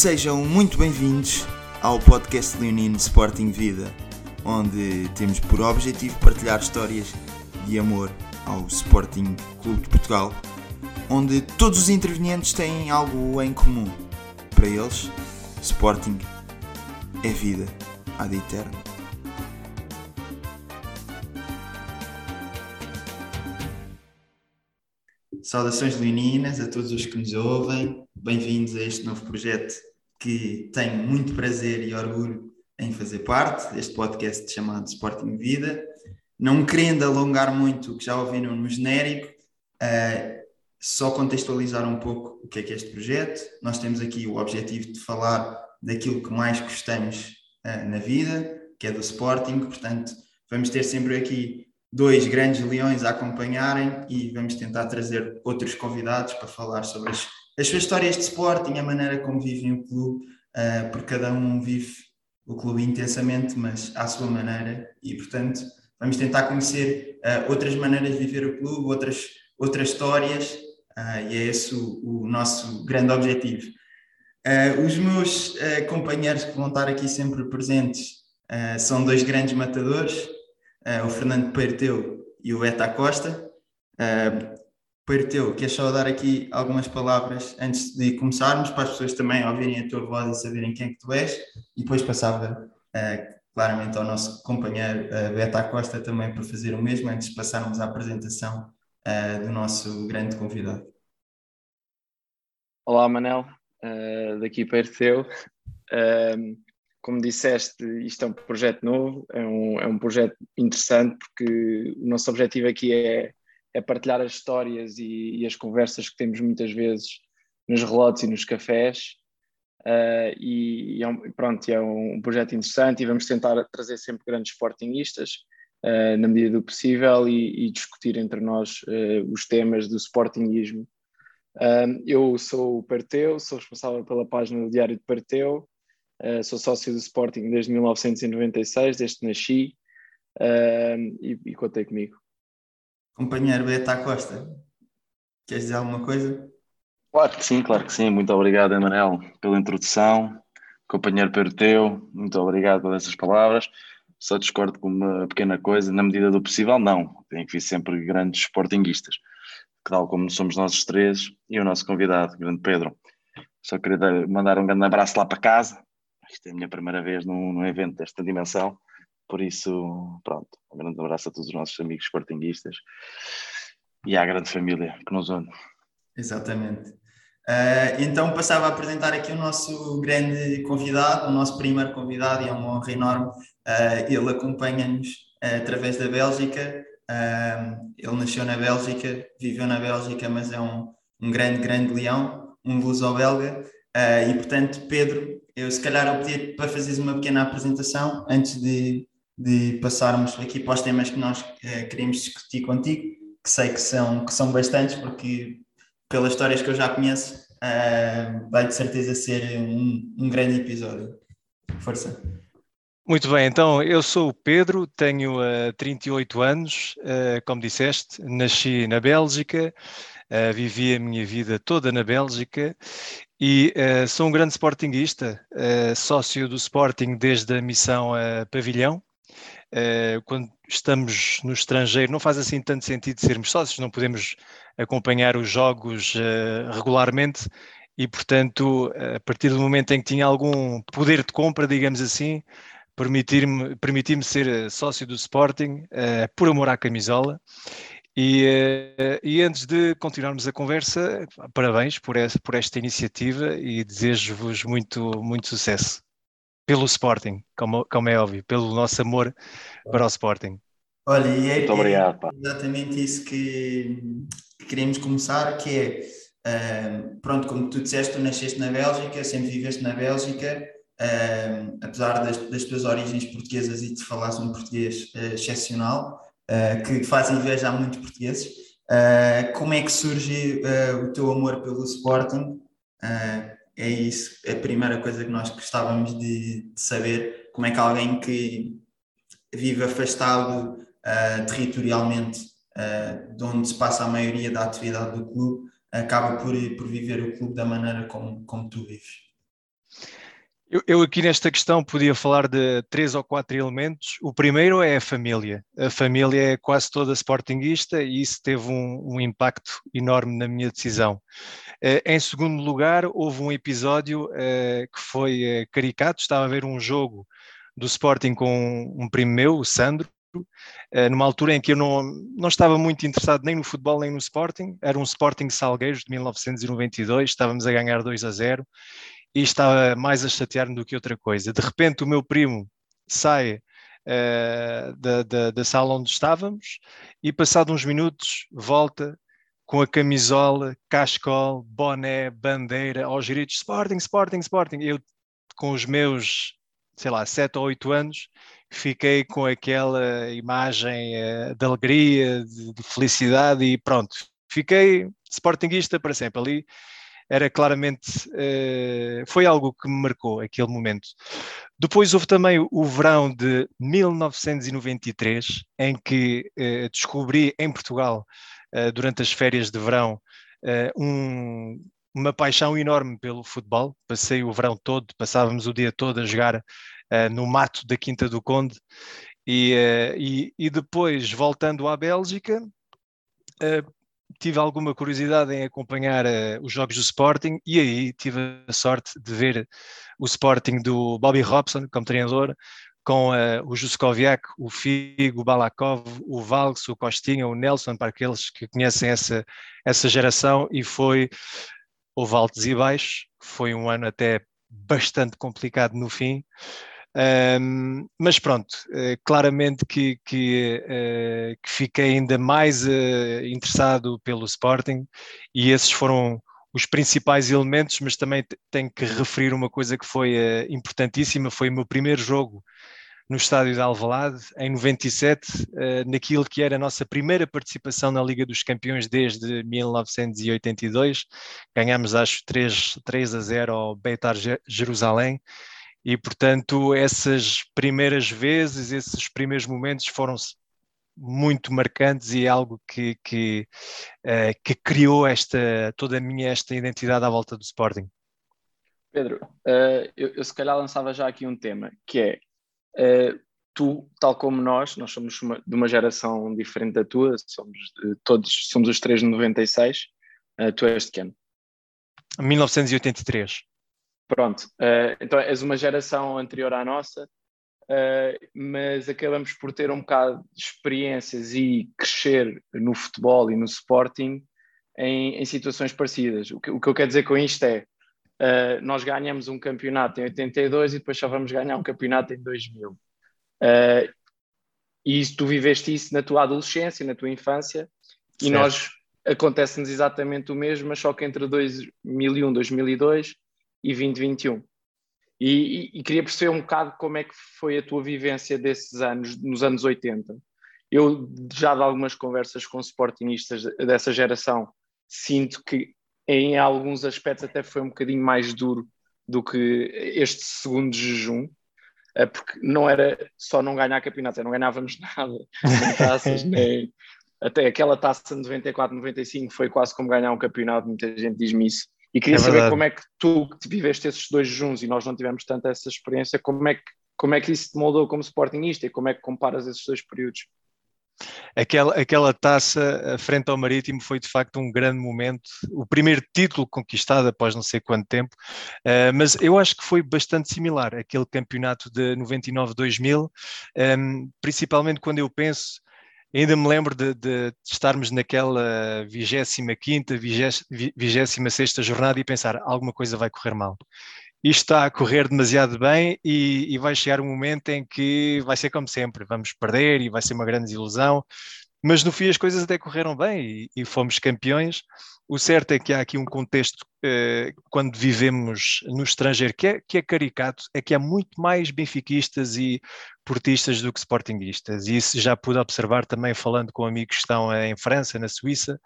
Sejam muito bem-vindos ao podcast Leonino Sporting Vida, onde temos por objetivo partilhar histórias de amor ao Sporting Clube de Portugal, onde todos os intervenientes têm algo em comum. Para eles, Sporting é vida ad eterno. Saudações leoninas a todos os que nos ouvem, bem-vindos a este novo projeto que tenho muito prazer e orgulho em fazer parte, deste podcast chamado Sporting Vida. Não querendo alongar muito o que já ouviram no genérico, uh, só contextualizar um pouco o que é que é este projeto. Nós temos aqui o objetivo de falar daquilo que mais gostamos uh, na vida, que é do Sporting, portanto, vamos ter sempre aqui dois grandes leões a acompanharem e vamos tentar trazer outros convidados para falar sobre as, as suas histórias de Sporting, a maneira como vivem o clube, uh, porque cada um vive o clube intensamente, mas à sua maneira, e portanto vamos tentar conhecer uh, outras maneiras de viver o clube, outras, outras histórias, uh, e é esse o, o nosso grande objetivo. os meus companheiros que vão estar aqui sempre presentes são dois grandes matadores, o Fernando Peirteu e o Eta Costa. Uh, Peirteu, queres só dar aqui algumas palavras antes de começarmos, para as pessoas também ouvirem a tua voz e saberem quem é que tu és, e depois passava uh, claramente ao nosso companheiro uh, Beta Costa também para fazer o mesmo, antes de passarmos à apresentação uh, do nosso grande convidado. Olá, Manel, uh, daqui Peirteu. Uh, como disseste, isto é um projeto novo, é um, é um projeto interessante, porque o nosso objetivo aqui é, é partilhar as histórias e, e, as conversas que temos muitas vezes nos relotes e nos cafés. Uh, e, e, é um, pronto, é um projeto interessante e vamos tentar trazer sempre grandes sportingistas uh, na medida do possível e, e discutir entre nós uh, os temas do sportingismo. eu sou o Parteu, sou responsável pela página do Diário de Parteu, sou sócio do Sporting desde 1996, desde que nasci, e, e contei comigo. Companheiro Beta Costa, queres dizer alguma coisa? Claro que sim, claro que sim. Muito obrigado, Emanuel, pela introdução. Companheiro Perteu, muito obrigado por essas palavras. Só discordo com uma pequena coisa, na medida do possível, não. Tem que vir sempre grandes sportinguistas, tal como somos nós os três e o nosso convidado, grande Pedro. Só queria mandar um grande abraço lá para casa, isto é a minha primeira vez num, num evento desta dimensão, por isso, pronto, um grande abraço a todos os nossos amigos sportinguistas e à grande família que nos une. Exatamente. Uh, então passava a apresentar aqui o nosso grande convidado, o nosso primeiro convidado, e é uma honra enorme. Uh, ele acompanha-nos uh, através da Bélgica. ele nasceu na Bélgica, viveu na Bélgica, mas é um, um grande, grande leão, um luso-belga. e portanto, Pedro, eu se calhar eu pedi para fazeres uma pequena apresentação antes de, de passarmos aqui para os temas que nós uh, queremos discutir contigo, que sei que são, que são bastantes, porque pelas histórias que eu já conheço, uh, vai de certeza ser um, um grande episódio. Força. Muito bem, então eu sou o Pedro, tenho uh, 38 anos, uh, como disseste, nasci na Bélgica, uh, vivi a minha vida toda na Bélgica e sou um grande sportinguista, sócio do Sporting desde a missão a Pavilhão. Uh, quando estamos no estrangeiro, não faz assim tanto sentido sermos sócios, não podemos acompanhar os jogos regularmente e, portanto, a partir do momento em que tinha algum poder de compra, digamos assim, permitir-me permitir ser sócio do Sporting por amor à camisola. E, eh, e, antes de continuarmos a conversa, parabéns por, essa, por esta iniciativa e desejo-vos muito, muito sucesso pelo Sporting, como, como, é óbvio, pelo nosso amor para o Sporting. Olha, e é, obrigado, é exatamente isso que, que, queremos começar, que é, uh, pronto, como tu disseste, tu nasceste na Bélgica, sempre viveste na Bélgica, uh, apesar das, das, tuas origens portuguesas e de falares um português uh, excepcional, uh, que fazem inveja a muitos portugueses. Uh, como é que surge uh, o teu amor pelo Sporting? É isso, é a primeira coisa que nós gostávamos de, de saber. Como é que alguém que vive afastado territorialmente de onde se passa a maioria da atividade do clube acaba por, por viver o clube da maneira como, como tu vives? Eu, eu, aqui nesta questão podia falar de três ou quatro elementos. O primeiro é a família. A família é quase toda sportinguista e isso teve um, um impacto enorme na minha decisão. Uh, em segundo lugar, houve um episódio uh, que foi uh, caricato. Estava a ver um jogo do Sporting com um primo meu, o Sandro, numa altura em que eu não, não estava muito interessado nem no futebol nem no Sporting. Era um Sporting Salgueiros de 1992, estávamos a ganhar 2 a 0 e estava mais a chatear-me do que outra coisa. De repente, o meu primo sai uh, da, da, da, sala onde estávamos e, passado uns minutos, volta com a camisola, cascol, boné, bandeira, aos gritos: Sporting, Sporting, Sporting. Eu, com os meus, sei lá, sete ou oito anos, fiquei com aquela imagem uh, de alegria, de, de felicidade e pronto. Fiquei sportinguista para sempre ali era claramente, uh, foi algo que me marcou aquele momento. Depois houve também o, verão de 1993, em que uh, descobri em Portugal, uh, durante as férias de verão, um, uma paixão enorme pelo futebol. Passei o verão todo, passávamos o dia todo a jogar no mato da Quinta do Conde. E, e, e depois, voltando à Bélgica, tive alguma curiosidade em acompanhar uh, os jogos do Sporting e aí tive a sorte de ver o Sporting do Bobby Robson como treinador, com uh, o Juskoviak, o Figo, o Balakov, o Valks, o Costinha, o Nelson, para aqueles que conhecem essa, essa geração, e foi, houve altos e baixos, foi um ano até bastante complicado no fim, um, mas pronto, uh, claramente que, que, uh, que, fiquei ainda mais uh, interessado pelo Sporting e esses foram os principais elementos, mas também tenho que referir uma coisa que foi importantíssima, foi o meu primeiro jogo no estádio de Alvalade, em 97, naquilo que era a nossa primeira participação na Liga dos Campeões desde 1982, ganhámos acho 3, 3 a 0 ao Beitar Jerusalém, e, portanto, essas primeiras vezes, esses primeiros momentos foram muito marcantes e é algo que, que, uh, que criou esta, toda a minha esta identidade à volta do Sporting. Pedro, uh, eu, eu, se calhar lançava já aqui um tema, que é, uh, tu, tal como nós, nós somos uma, de uma geração diferente da tua, somos todos, somos os três de 96, tu és de quem? 1983. Pronto, uh, então és uma geração anterior à nossa, uh, mas acabamos por ter um bocado de experiências e crescer no futebol e no sporting em, em situações parecidas. O que, o que, eu quero dizer com isto é, uh, nós ganhamos um campeonato em 82 e depois só vamos ganhar um campeonato em 2000. e isso, tu viveste isso na tua adolescência, na tua infância, certo. e nós acontece-nos exatamente o mesmo, mas só que entre 2001 e 2002 e 2021. E, e, e, queria perceber um bocado como é que foi a tua vivência desses anos, nos anos 80. Eu, já de algumas conversas com sportingistas dessa geração, sinto que em alguns aspectos até foi um bocadinho mais duro do que este segundo jejum, eh, porque não era só não ganhar campeonatos, não ganhávamos nada, nem taças, nem... Até aquela taça de 94, 95 foi quase como ganhar um campeonato, muita gente diz-me isso. E queria é saber como é que tu que viveste esses dois juntos e nós não tivemos tanta essa experiência, como é que, como é que isso te moldou como sportingista e como é que comparas esses dois períodos? Aquela, aquela taça frente ao Marítimo foi de facto um grande momento, o primeiro título conquistado após não sei quanto tempo, uh, mas eu acho que foi bastante similar aquele campeonato de 99-2000, um, ehm, principalmente quando eu penso Ainda me lembro de, de estarmos naquela 25 vigésima sexta jornada e pensar alguma coisa vai correr mal. Isto está a correr demasiado bem e, e vai chegar um momento em que vai ser como sempre, vamos perder e vai ser uma grande desilusão, mas no fim as coisas até correram bem e, e fomos campeões. O certo é que há aqui um contexto, eh, quando vivemos no estrangeiro, que é, que é caricato, é que há muito mais benfiquistas e portistas do que sportinguistas. E isso já pude observar também falando com amigos que estão em França, na Suíça.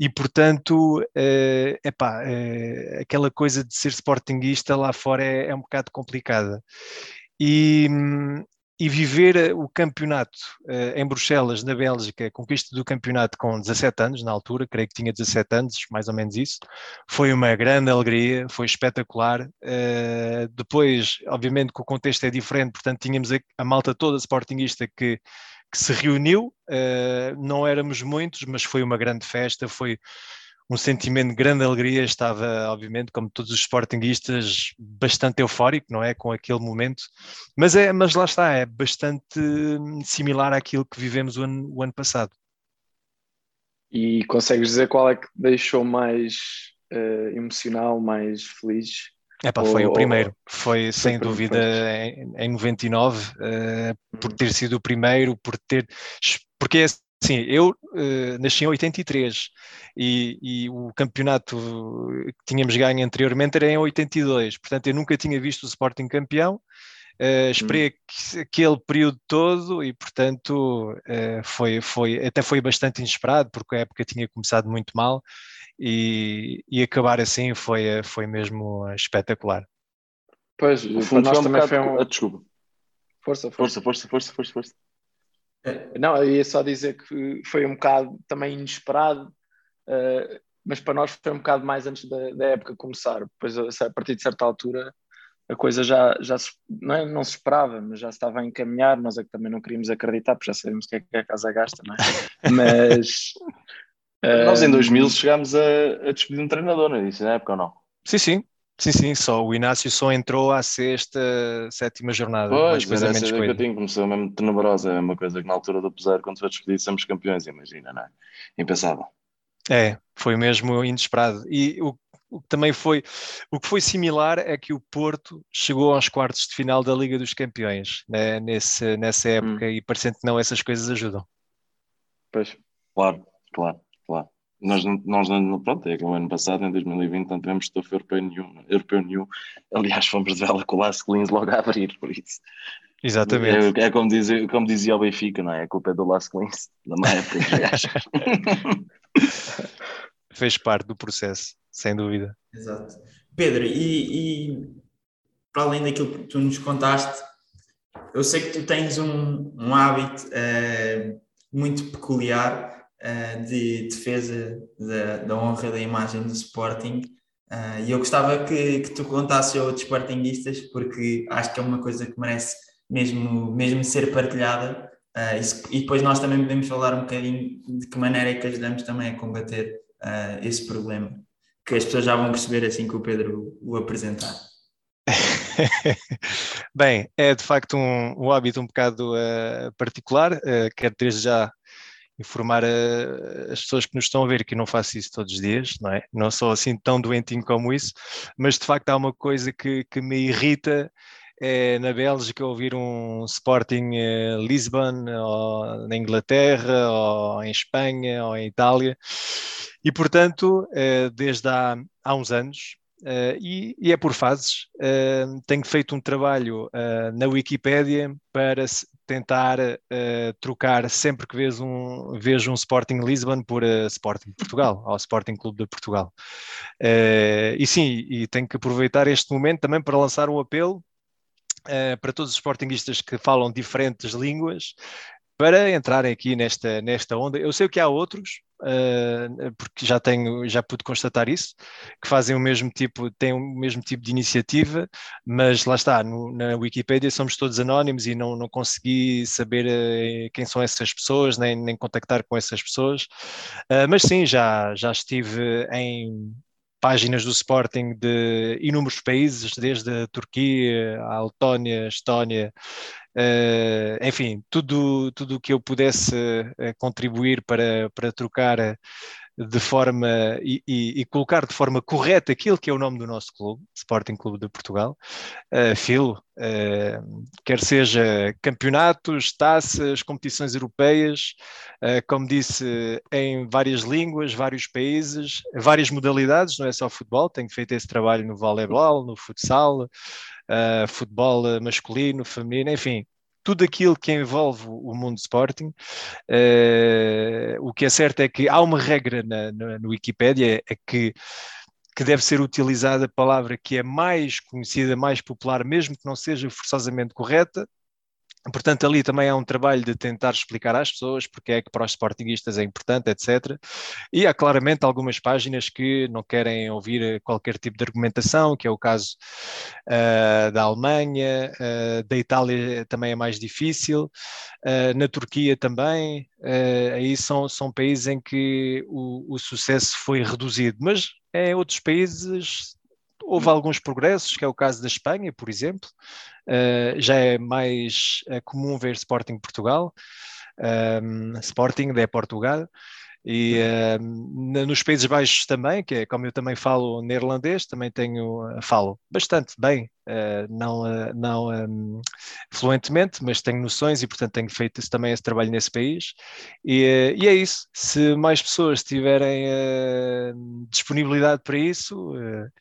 E, portanto, eh, epá, eh, aquela coisa de ser sportinguista lá fora é, é um bocado complicada. E, e viver o campeonato uh, em Bruxelas, na Bélgica, conquista do campeonato com 17 anos, na altura, creio que tinha 17 anos, mais ou menos isso, foi uma grande alegria, foi espetacular. Uh, depois, obviamente, que o contexto é diferente, portanto, tínhamos a, malta toda sportinguista que, que se reuniu, não éramos muitos, mas foi uma grande festa, foi um sentimento de grande alegria, estava, obviamente, como todos os sportinguistas, bastante eufórico, não é, com aquele momento, mas, é, mas lá está, é bastante similar àquilo que vivemos o ano, o ano passado. E consegues dizer qual é que deixou mais uh, emocional, mais feliz? É pá, foi ou, o primeiro, foi sem dúvida em, em 99, uh, por ter sido o primeiro, por ter. Porque é Sim, eu uh, nasci em 83 e, e, o campeonato que tínhamos ganho anteriormente era em 82, portanto eu nunca tinha visto o Sporting campeão, uh, esperei hum. aquele período todo e portanto uh, foi, foi, até foi bastante inesperado porque a época tinha começado muito mal e, e acabar assim foi, foi mesmo espetacular. Pois, para nós também foi um... Ah, desculpa. Força, força, força, força, força, força. É. Não, eu ia só dizer que foi um bocado também inesperado, uh, mas para nós foi um bocado mais antes da, da, época começar. Depois, a partir de certa altura, a coisa já, já se, não, é, não se esperava, mas já estava a encaminhar. Nós é que também não queríamos acreditar, porque já sabemos o que é que a casa gasta, não é? Mas. nós em 2000 chegámos a, a despedir um treinador, não é isso, na época ou não? Sim, sim, Sim, sim, só o Inácio só entrou à sexta, sétima jornada. Pois, mais coisa, menos coisa. que eu tenho, começou mesmo tenebrosa, é uma coisa que na altura do pesar, quando foi despedido, somos campeões, imagina, não é? Impensável. É, foi mesmo inesperado. E o, o que também foi, o que foi similar é que o Porto chegou aos quartos de final da Liga dos Campeões, né, nesse, nessa época, hum. e parecendo que não, essas coisas ajudam. Pois, claro, claro, claro. Nós, nós pronto, é que o ano passado, em 2020, não tivemos estofo europeu nenhum, europeu nenhum. Aliás, fomos de vela com o Las Clins logo a abrir, por isso. Exatamente. É, é como, dizia, como dizia o Benfica, não é? A culpa é do Las Clins, na má época Fez parte do processo, sem dúvida. Exato. Pedro, e, e para além daquilo que tu nos contaste, eu sei que tu tens um, um hábito é, muito peculiar uh, de defesa da, da, honra da imagem do Sporting. Uh, e eu gostava que, que tu contasses a outros Sportingistas, porque acho que é uma coisa que merece mesmo, mesmo ser partilhada. Uh, isso, e depois nós também podemos falar um bocadinho de que maneira é que ajudamos também a combater esse problema, que as pessoas já vão perceber assim que o Pedro o apresentar. Bem, é de facto um, um hábito um bocado uh, particular, uh, quero desde já informar a, as pessoas que nos estão a ver que não faço isso todos os dias, não é? Não sou assim tão doentinho como isso, mas de facto há uma coisa que, que me irrita é na Bélgica ouvir um Sporting eh, Lisbon, ou na Inglaterra, ou em Espanha, ou em Itália, e portanto, eh, desde há, há uns anos, Uh, e, e, é por fases. Uh, tenho feito um trabalho na Wikipédia para tentar trocar sempre que vejo um, vejo um Sporting Lisbon por Sporting Portugal, ao Sporting Clube de Portugal. e sim, e tenho que aproveitar este momento também para lançar um apelo para todos os Sportingistas que falam diferentes línguas, para entrarem aqui nesta, nesta onda. Eu sei que há outros, uh, porque já tenho, já pude constatar isso, que fazem o mesmo tipo, têm o mesmo tipo de iniciativa, mas lá está, no, na Wikipedia somos todos anónimos e não, não consegui saber uh, quem são essas pessoas, nem, nem contactar com essas pessoas. Uh, mas sim, já, já estive em páginas do Sporting de inúmeros países, desde a Turquia, a Letónia, Estónia, Uh, enfim, tudo tudo o que eu pudesse uh, contribuir para, para trocar uh, de forma e, e, e, colocar de forma correta aquilo que é o nome do nosso clube, Sporting Clube de Portugal, uh, Filo, quer seja campeonatos, taças, competições europeias, como disse, em várias línguas, vários países, várias modalidades, não é só futebol, tenho feito esse trabalho no voleibol, no futsal, uh, futebol masculino, feminino, enfim, tudo aquilo que envolve o mundo Sporting. Uh, o que é certo é que há uma regra na, na, no Wikipédia, é que que deve ser utilizada a palavra que é mais conhecida, mais popular, mesmo que não seja forçosamente correta, Portanto, ali também há um trabalho de tentar explicar às pessoas porque é que para os sportinguistas é importante, etc. E há claramente algumas páginas que não querem ouvir qualquer tipo de argumentação, que é o caso uh, da Alemanha, uh, da Itália também é mais difícil, uh, na Turquia também, aí são, são países em que o, o sucesso foi reduzido, mas em outros países houve alguns progressos, que é o caso da Espanha, por exemplo, uh, já é mais é comum ver Sporting Portugal, um, ehm, Sporting de Portugal, e uh, nos Países Baixos também, que é como eu também falo neerlandês, também tenho, falo bastante bem, não, uh, não um, fluentemente, mas tenho noções e portanto tenho feito também esse trabalho nesse país. E, e é isso, se mais pessoas tiverem disponibilidade para isso,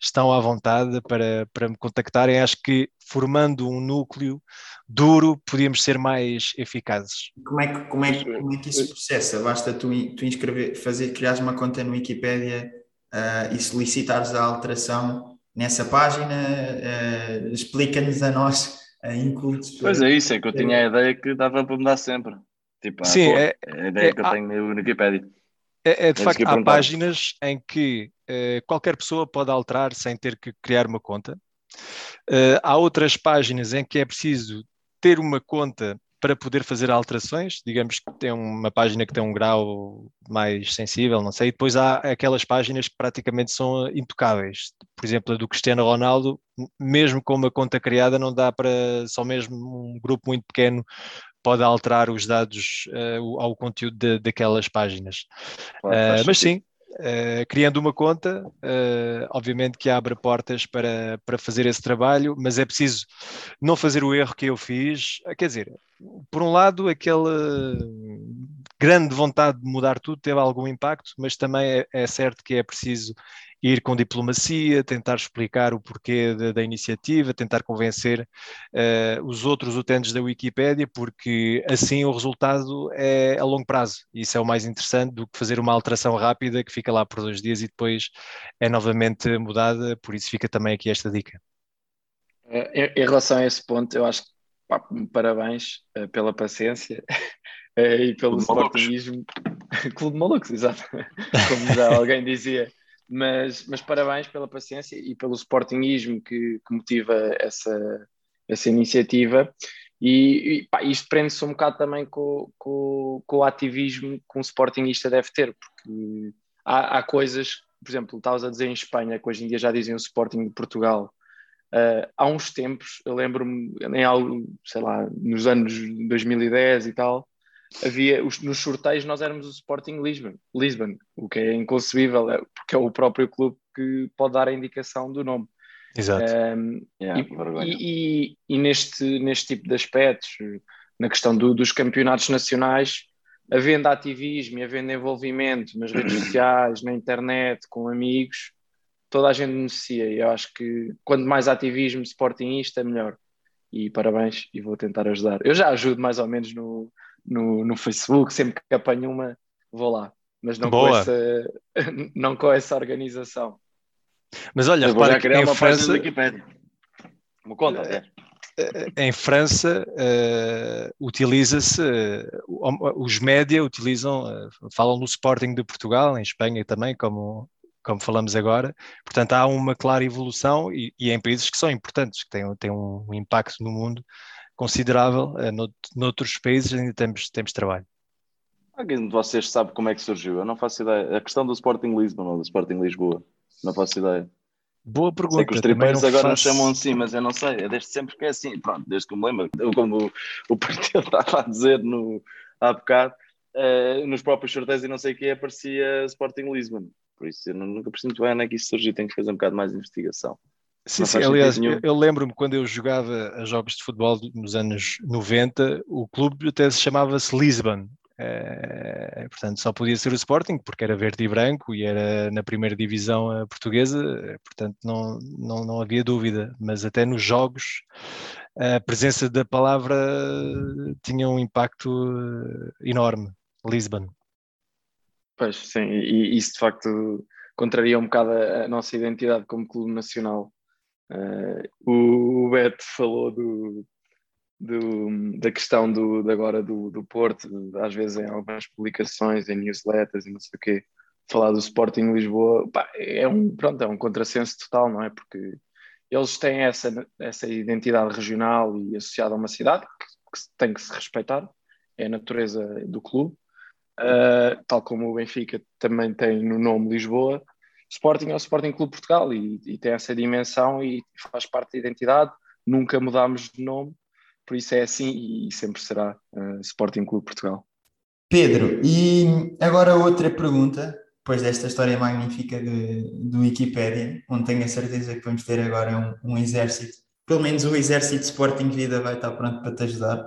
estão à vontade para, para me contactarem. Acho que formando um núcleo duro, podíamos ser mais eficazes. Como é que, como é, como é que isso processa? Basta tu, tu inscrever, fazer, criares uma conta no Wikipedia uh, e solicitares a alteração nessa página? Uh, Explica-nos a nós, a incultos. Pois é, isso é que eu tinha a ideia que dava para mudar sempre. Tipo, Sim, é, é, a ideia é, que eu tenho no Wikipedia. É, é de facto, há páginas em que uh, qualquer pessoa pode alterar sem ter que criar uma conta. Uh, há outras páginas em que é preciso ter uma conta para poder fazer alterações, digamos que tem uma página que tem um grau mais sensível, não sei, e depois há aquelas páginas que praticamente são intocáveis. Por exemplo, a do Cristiano Ronaldo, mesmo com uma conta criada, não dá para só mesmo um grupo muito pequeno pode alterar os dados uh, ao conteúdo de, daquelas páginas. uh, mas sim, Uh, criando uma conta, uh, obviamente que abre portas para, para fazer esse trabalho, mas é preciso não fazer o erro que eu fiz. Quer dizer, por um lado, aquela grande vontade de mudar tudo teve algum impacto, mas também é, é certo que é preciso ir com diplomacia, tentar explicar o porquê da, da iniciativa, tentar convencer uh, os outros utentes da Wikipédia, porque assim o resultado é a longo prazo. Isso é o mais interessante do que fazer uma alteração rápida que fica lá por dois dias e depois é novamente mudada, por isso fica também aqui esta dica. Eh, em, relação a esse ponto, eu acho que pá, parabéns uh, pela paciência e pelo sportingismo. Clube de malucos, exato. Como já alguém dizia mas, mas parabéns pela paciência e pelo sportingismo que, que motiva essa, essa iniciativa. E, e pá, isto prende-se um bocado também com, com, com, o ativismo que um sportingista deve ter, porque há, há coisas, por exemplo, estavas a dizer em Espanha, que hoje em dia já dizem o Sporting de Portugal. Uh, há uns tempos, eu lembro-me, em algo, sei lá, nos anos 2010 e tal, havia os, nos sorteios nós éramos o Sporting Lisbon, Lisbon, o que é inconcebível, é, porque é o próprio clube que pode dar a indicação do nome. Exato. Um, yeah, e, e, e, neste, neste tipo de aspectos, na questão do, dos campeonatos nacionais, havendo ativismo e havendo envolvimento nas redes sociais, na internet, com amigos, toda a gente beneficia. E eu acho que quanto mais ativismo sportingista, melhor. E parabéns, e vou tentar ajudar. Eu já ajudo mais ou menos no, no, no Facebook, sempre que apanho uma, vou lá. Mas não, com essa, não com essa organização. Mas olha, repara que em França... Uma conta, é. Em França uh, utiliza-se, uh, os média utilizam, uh, falam no Sporting de Portugal, em Espanha também, como, como falamos agora. Portanto, há uma clara evolução e, e em países que são importantes, que têm, têm um impacto no mundo considerável. Uh, noutros países ainda temos, temos trabalho. Alguém de vocês sabe como é que surgiu? Eu não faço ideia. A questão do Sporting Lisbon ou do Sporting Lisboa, não faço ideia. Boa pergunta. Sei que os tripeiros agora faço... nos chamam assim, mas eu não sei. É desde sempre que é assim. Pronto, desde que me lembro, como o, o partido estava a dizer no, há bocado, uh, nos próprios sorteios e não sei o que aparecia Sporting Lisbon. Por isso eu nunca percebi muito bem onde é que isso surgiu. Tenho que fazer um bocado mais de investigação. Sim, sim. Aliás, eu, eu lembro-me quando eu jogava a jogos de futebol nos anos 90, o clube até se chamava-se Lisbon. É, portanto, só podia ser o Sporting, porque era verde e branco e era na primeira divisão eh, portuguesa, portanto, não, não, não havia dúvida. Mas até nos jogos, a presença da palavra tinha um impacto enorme. Lisbon. Pois, sim, e isso de facto contraria um bocado a nossa identidade como clube nacional Uh, o Beto falou do, do, da questão do, de agora do, do Porto, às vezes em algumas publicações, em newsletters e não sei o quê, falar do Sporting Lisboa, pá, é um pronto, é um contrassenso total, não é? Porque eles têm essa, essa identidade regional e associada a uma cidade que, que tem que se respeitar, é a natureza do clube, uh, tal como o Benfica também tem no nome Lisboa. Sporting é o Sporting Clube Portugal e, e tem essa dimensão e faz parte da identidade. Nunca mudámos de nome, por isso é assim e sempre será uh, Sporting Clube Portugal. Pedro, e agora outra pergunta, depois desta história magnífica de, do Wikipedia, onde tenho a certeza que vamos ter agora um, um exército, pelo menos o exército Sporting Vida vai estar pronto para te ajudar.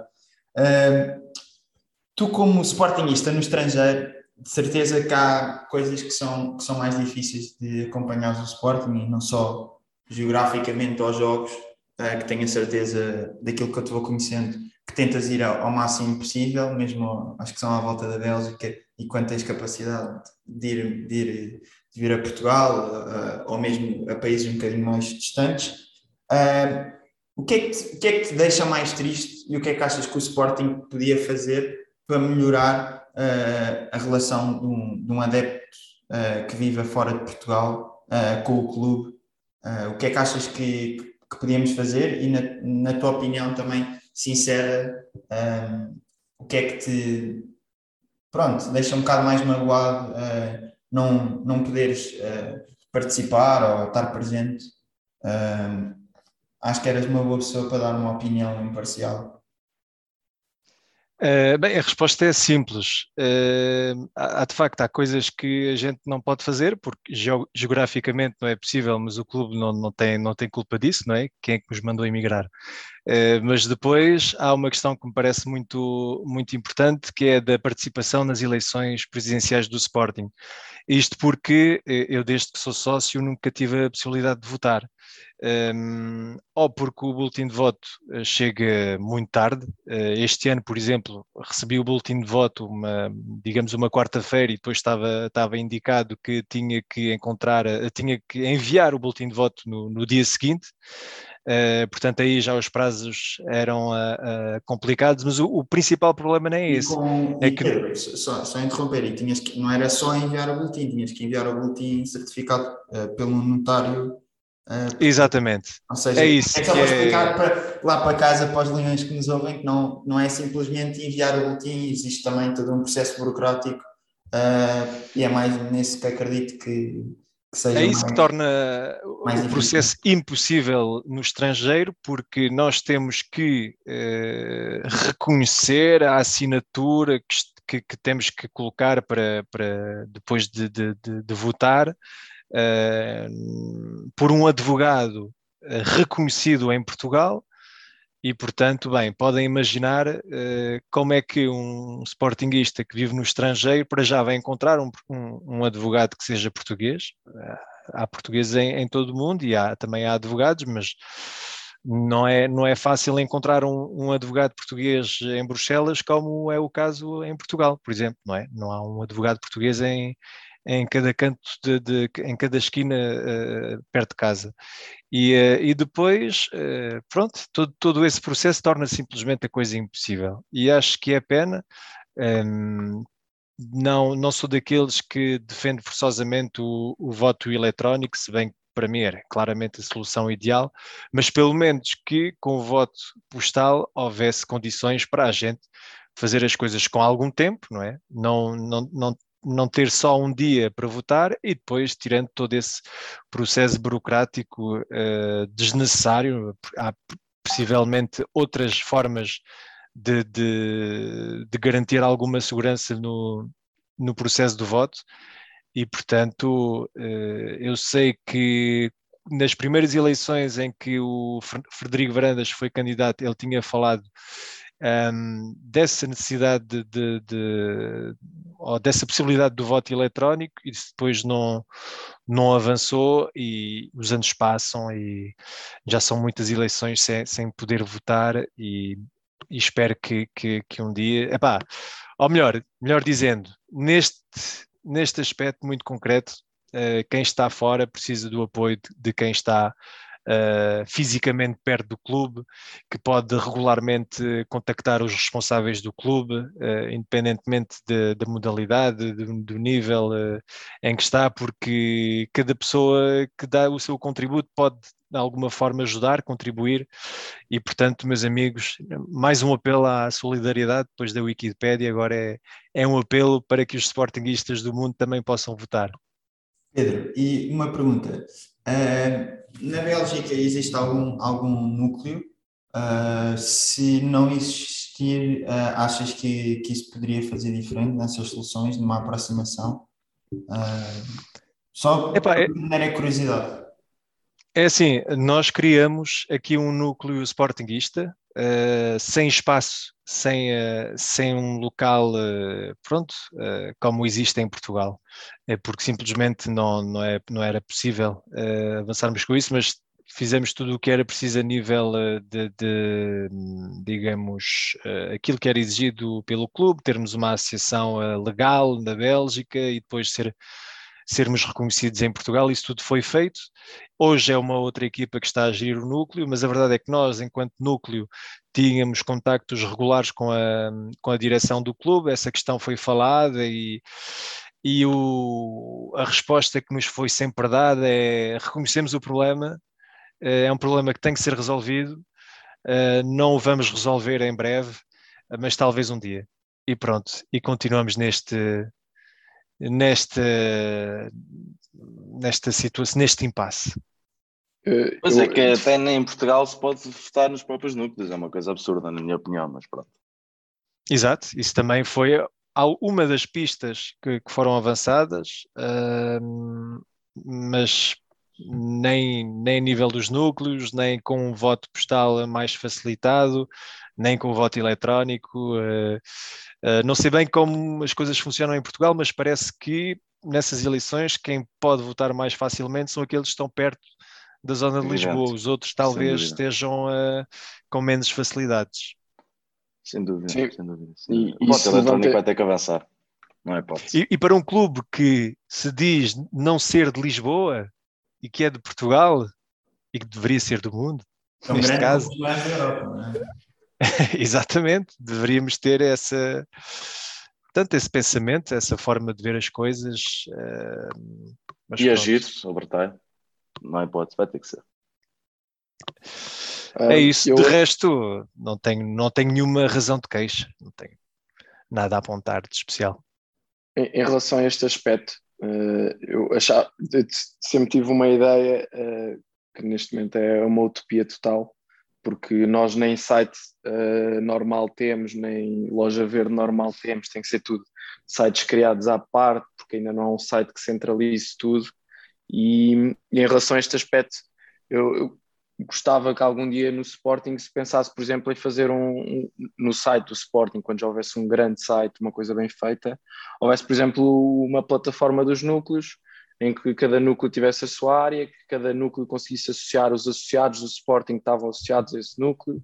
Uh, tu, como Sportingista no estrangeiro, de certeza que há coisas que são, que são mais difíceis de acompanhar o Sporting, e não só geograficamente aos jogos, uh, que tenho a certeza daquilo que eu vou conhecendo, que tentas ir ao, ao máximo possível, mesmo acho que são à volta da Bélgica, e quando tens capacidade de ir, de ir de vir a Portugal uh, ou mesmo a países um bocadinho mais distantes. Uh, o, que é que te, o que é que te deixa mais triste e o que é que achas que o Sporting podia fazer para melhorar a relação de um, de um adepto que viva fora de Portugal com o clube? o que é que achas que, que podíamos fazer e, na, na tua opinião também sincera, o que é que te pronto, deixa um bocado mais magoado uh, não, não poderes uh, participar ou estar presente. Uh, acho que eras uma boa pessoa para dar uma opinião imparcial. Uh, bem, a resposta é simples. Uh, há, de facto há coisas que a gente não pode fazer porque geograficamente não é possível, mas o clube não, não, tem, não tem culpa disso, não é? Quem é que nos mandou emigrar? Uh, mas depois há uma questão que me parece muito, muito importante, que é da participação nas eleições presidenciais do Sporting. Isto porque eu, desde que sou sócio, nunca tive a possibilidade de votar um, ou porque o boletim de voto eh, chega muito tarde. Uh, este ano, por exemplo, recebi o boletim de voto, uma, digamos, uma quarta-feira e depois estava, estava indicado que tinha que encontrar, uh, tinha que enviar o boletim de voto no, no dia seguinte. Uh, portanto, aí já os prazos eram complicados, mas o, o, principal problema não é esse. Com, é que... Pedro, só, só interromper, e tinhas que, não era só enviar o boletim, tinhas que enviar o boletim certificado pelo notário Uh, Exatamente. Ou seja, é isso. É só para é... explicar para, lá para casa, para os leões que nos ouvem, que não, não é simplesmente enviar o boletim, existe também todo um processo burocrático uh, e é mais nesse que acredito que, que seja. É isso mais, que torna o processo impossível no estrangeiro, porque nós temos que uh, reconhecer a assinatura que, que, que, temos que colocar para, para depois de, de, de, de votar uh, por um advogado eh, reconhecido em Portugal e, portanto, bem, podem imaginar uh, como é que um sportinguista que vive no estrangeiro para já vai encontrar um, um, um advogado que seja português. Há portugueses em, em, todo o mundo e há, também há advogados, mas não é, não é fácil encontrar um, um, advogado português em Bruxelas como é o caso em Portugal, por exemplo, não é? Não há um advogado português em, em cada canto, de, de em cada esquina uh, perto de casa. E, uh, e depois, uh, pronto, todo, todo esse processo torna simplesmente a coisa impossível. E acho que é pena. Um, ehm, não, não sou daqueles que defende forçosamente o, o voto eletrónico, se bem que para mim era claramente a solução ideal, mas pelo menos que com o voto postal houvesse condições para a gente fazer as coisas com algum tempo, não é? Não, não, não não ter só um dia para votar e depois tirando todo esse processo burocrático uh, desnecessário. Há possivelmente outras formas de, de, de, garantir alguma segurança no, no processo do voto e, portanto, uh, eu sei que nas primeiras eleições em que o Frederico Varandas foi candidato, ele tinha falado um, dessa necessidade de, de, de, ou dessa possibilidade do voto eletrónico e depois não, não avançou e os anos passam e já são muitas eleições sem, sem poder votar e, e espero que, que, que, um dia, epá, ou melhor, melhor dizendo, neste, neste aspecto muito concreto, uh, quem está fora precisa do apoio de, de quem está uh, fisicamente perto do clube, que pode regularmente contactar os responsáveis do clube, uh, independentemente da modalidade, do, do nível uh, em que está, porque cada pessoa que dá o seu contributo pode de alguma forma ajudar, contribuir e, portanto, meus amigos, mais um apelo à solidariedade depois da Wikipédia, agora é, é um apelo para que os sportinguistas do mundo também possam votar. Pedro, e uma pergunta. Uh, na Bélgica existe algum, algum núcleo? Uh, se não existir, uh, achas que, que isso poderia fazer diferente nessas soluções, numa aproximação? só Epá, por é... curiosidade. É assim, nós criamos aqui um núcleo sportinguista, uh, sem espaço, sem, uh, sem um local, uh, pronto, como existe em Portugal, é porque simplesmente não, não, é, não era possível avançarmos com isso, mas fizemos tudo o que era preciso a nível de, de digamos, aquilo que era exigido pelo clube, termos uma associação legal na Bélgica e depois ser sermos reconhecidos em Portugal, isso tudo foi feito. Hoje é uma outra equipa que está a gerir o núcleo, mas a verdade é que nós, enquanto núcleo, tínhamos contactos regulares com a, com a direção do clube, essa questão foi falada e, e o, a resposta que nos foi sempre dada é reconhecemos o problema, eh, é um problema que tem que ser resolvido, eh, não o vamos resolver em breve, mas talvez um dia. E pronto, e continuamos neste, nesta, nesta situação, neste impasse. Eh, pois é, que até nem em Portugal se pode votar nos próprios núcleos, é uma coisa absurda, na minha opinião, mas pronto. Exato, isso também foi uma das pistas que, que foram avançadas, uh, mas nem, nem a nível dos núcleos, nem com um voto postal mais facilitado, nem com o voto eletrónico. Uh, Uh, não sei bem como as coisas funcionam em Portugal, mas parece que nessas eleições quem pode votar mais facilmente são aqueles que estão perto da zona de Lisboa, os outros talvez estejam uh, com menos facilidades. Sem dúvida, Sim. sem dúvida. E, o voto eletrónico ter... vai ter que avançar, não é e, e para um clube que se diz não ser de Lisboa e que é de Portugal e que deveria ser do mundo, Tão neste caso. Europa, não é? Exatamente, deveríamos ter essa, tanto esse pensamento, essa forma de ver as coisas. Uh, e pronto. agir sobre time. Não hipótese, vai ter que ser. É isso, eu... de resto, não tenho, não tenho nenhuma razão de queixa, não tenho nada a apontar de especial. Em, em relação a este aspecto, uh, eu, achava, eu sempre tive uma ideia uh, que neste momento é uma utopia total, porque nós nem site uh, normal temos, nem loja verde normal temos, tem que ser tudo sites criados à parte, porque ainda não há um site que centralize tudo. E, em relação a este aspecto, eu, eu, gostava que algum dia no Sporting se pensasse, por exemplo, em fazer um, um, no site do Sporting, quando já houvesse um grande site, uma coisa bem feita, houvesse, por exemplo, uma plataforma dos núcleos em que cada núcleo tivesse a sua área, que cada núcleo conseguisse associar os associados do Sporting que estavam associados a esse núcleo,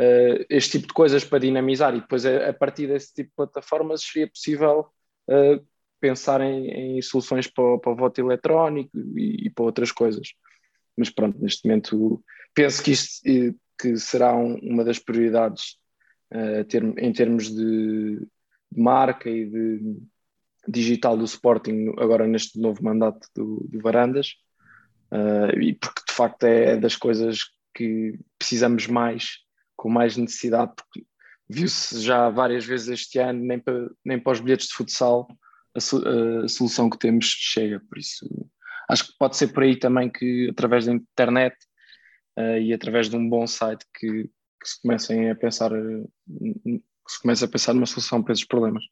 uh, este tipo de coisas para dinamizar e depois a, a, partir desse tipo de plataformas seria possível uh, pensar em, em, soluções para, para o voto eletrónico e, e, para outras coisas. Mas pronto, neste momento penso que isto que será um, uma das prioridades uh, ter, em termos de, de marca e de digital do Sporting agora neste novo mandato do, do Varandas uh, e porque de facto é das coisas que precisamos mais, com mais necessidade, porque viu-se já várias vezes este ano, nem para, nem para os bilhetes de futsal a, a, solução que temos chega, por isso acho que pode ser por aí também que através da internet uh, e através de um bom site que, que se comecem a pensar que se comece a pensar numa solução para esses problemas.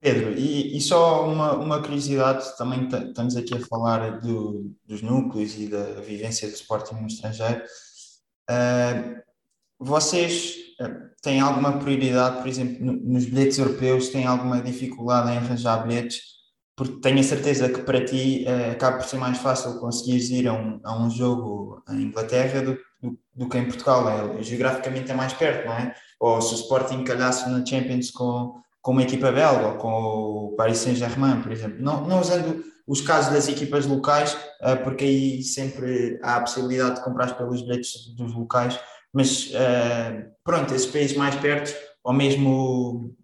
Pedro, e, e só uma, uma curiosidade, também estamos aqui a falar do, dos núcleos e da vivência do Sporting no estrangeiro. Uh, vocês têm alguma prioridade, por exemplo, no, nos bilhetes europeus, têm alguma dificuldade em arranjar bilhetes? Porque tenho a certeza que para ti uh, acaba por ser mais fácil conseguires ir a um, a um jogo em Inglaterra do, do, do que em Portugal. É, geograficamente é mais perto, não é? Ou se o Sporting calhasse na Champions com com uma equipa belga ou com o Paris Saint-Germain, por exemplo, não, não usando os casos das equipas locais, uh, porque aí sempre há a possibilidade de comprar pelos bilhetes dos locais, mas uh, pronto, esses países mais perto, ou mesmo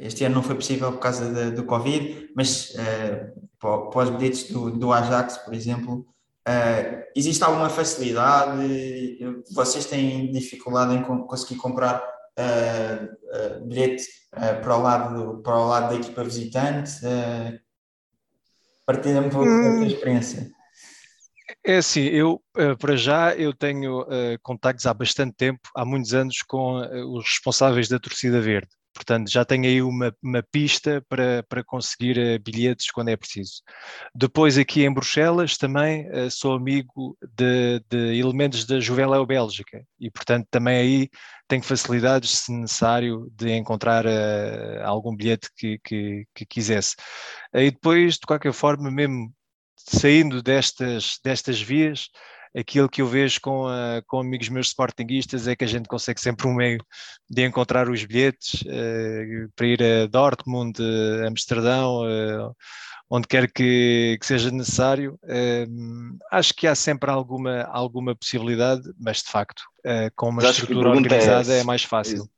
este ano não foi possível por causa de, do Covid, mas uh, para os bilhetes do, do Ajax, por exemplo, uh, existe alguma facilidade? Vocês têm dificuldade em conseguir comprar uh, bilhete para, o lado, para o lado da equipa visitante? Uh, Partilha um pouco hum. da experiência. É assim, eu para já eu tenho contactos há bastante tempo, há muitos anos, com os responsáveis da torcida verde. Portanto, já tenho aí uma, uma pista para, para conseguir uh, bilhetes quando é preciso. Depois, aqui em Bruxelas, também uh, sou amigo de, de elementos da Juveléu Bélgica e, portanto, também aí tenho facilidades, se necessário, de encontrar uh, algum bilhete que, que, que quisesse. Aí depois, de qualquer forma, mesmo saindo destas, destas vias, aquilo que eu vejo com, uh, com amigos meus sportinguistas é que a gente consegue sempre um meio de encontrar os bilhetes uh, para ir a Dortmund, uh, Amsterdão, onde quer que, que seja necessário. acho que há sempre alguma, alguma possibilidade, mas de facto, com uma estrutura organizada é, é mais fácil.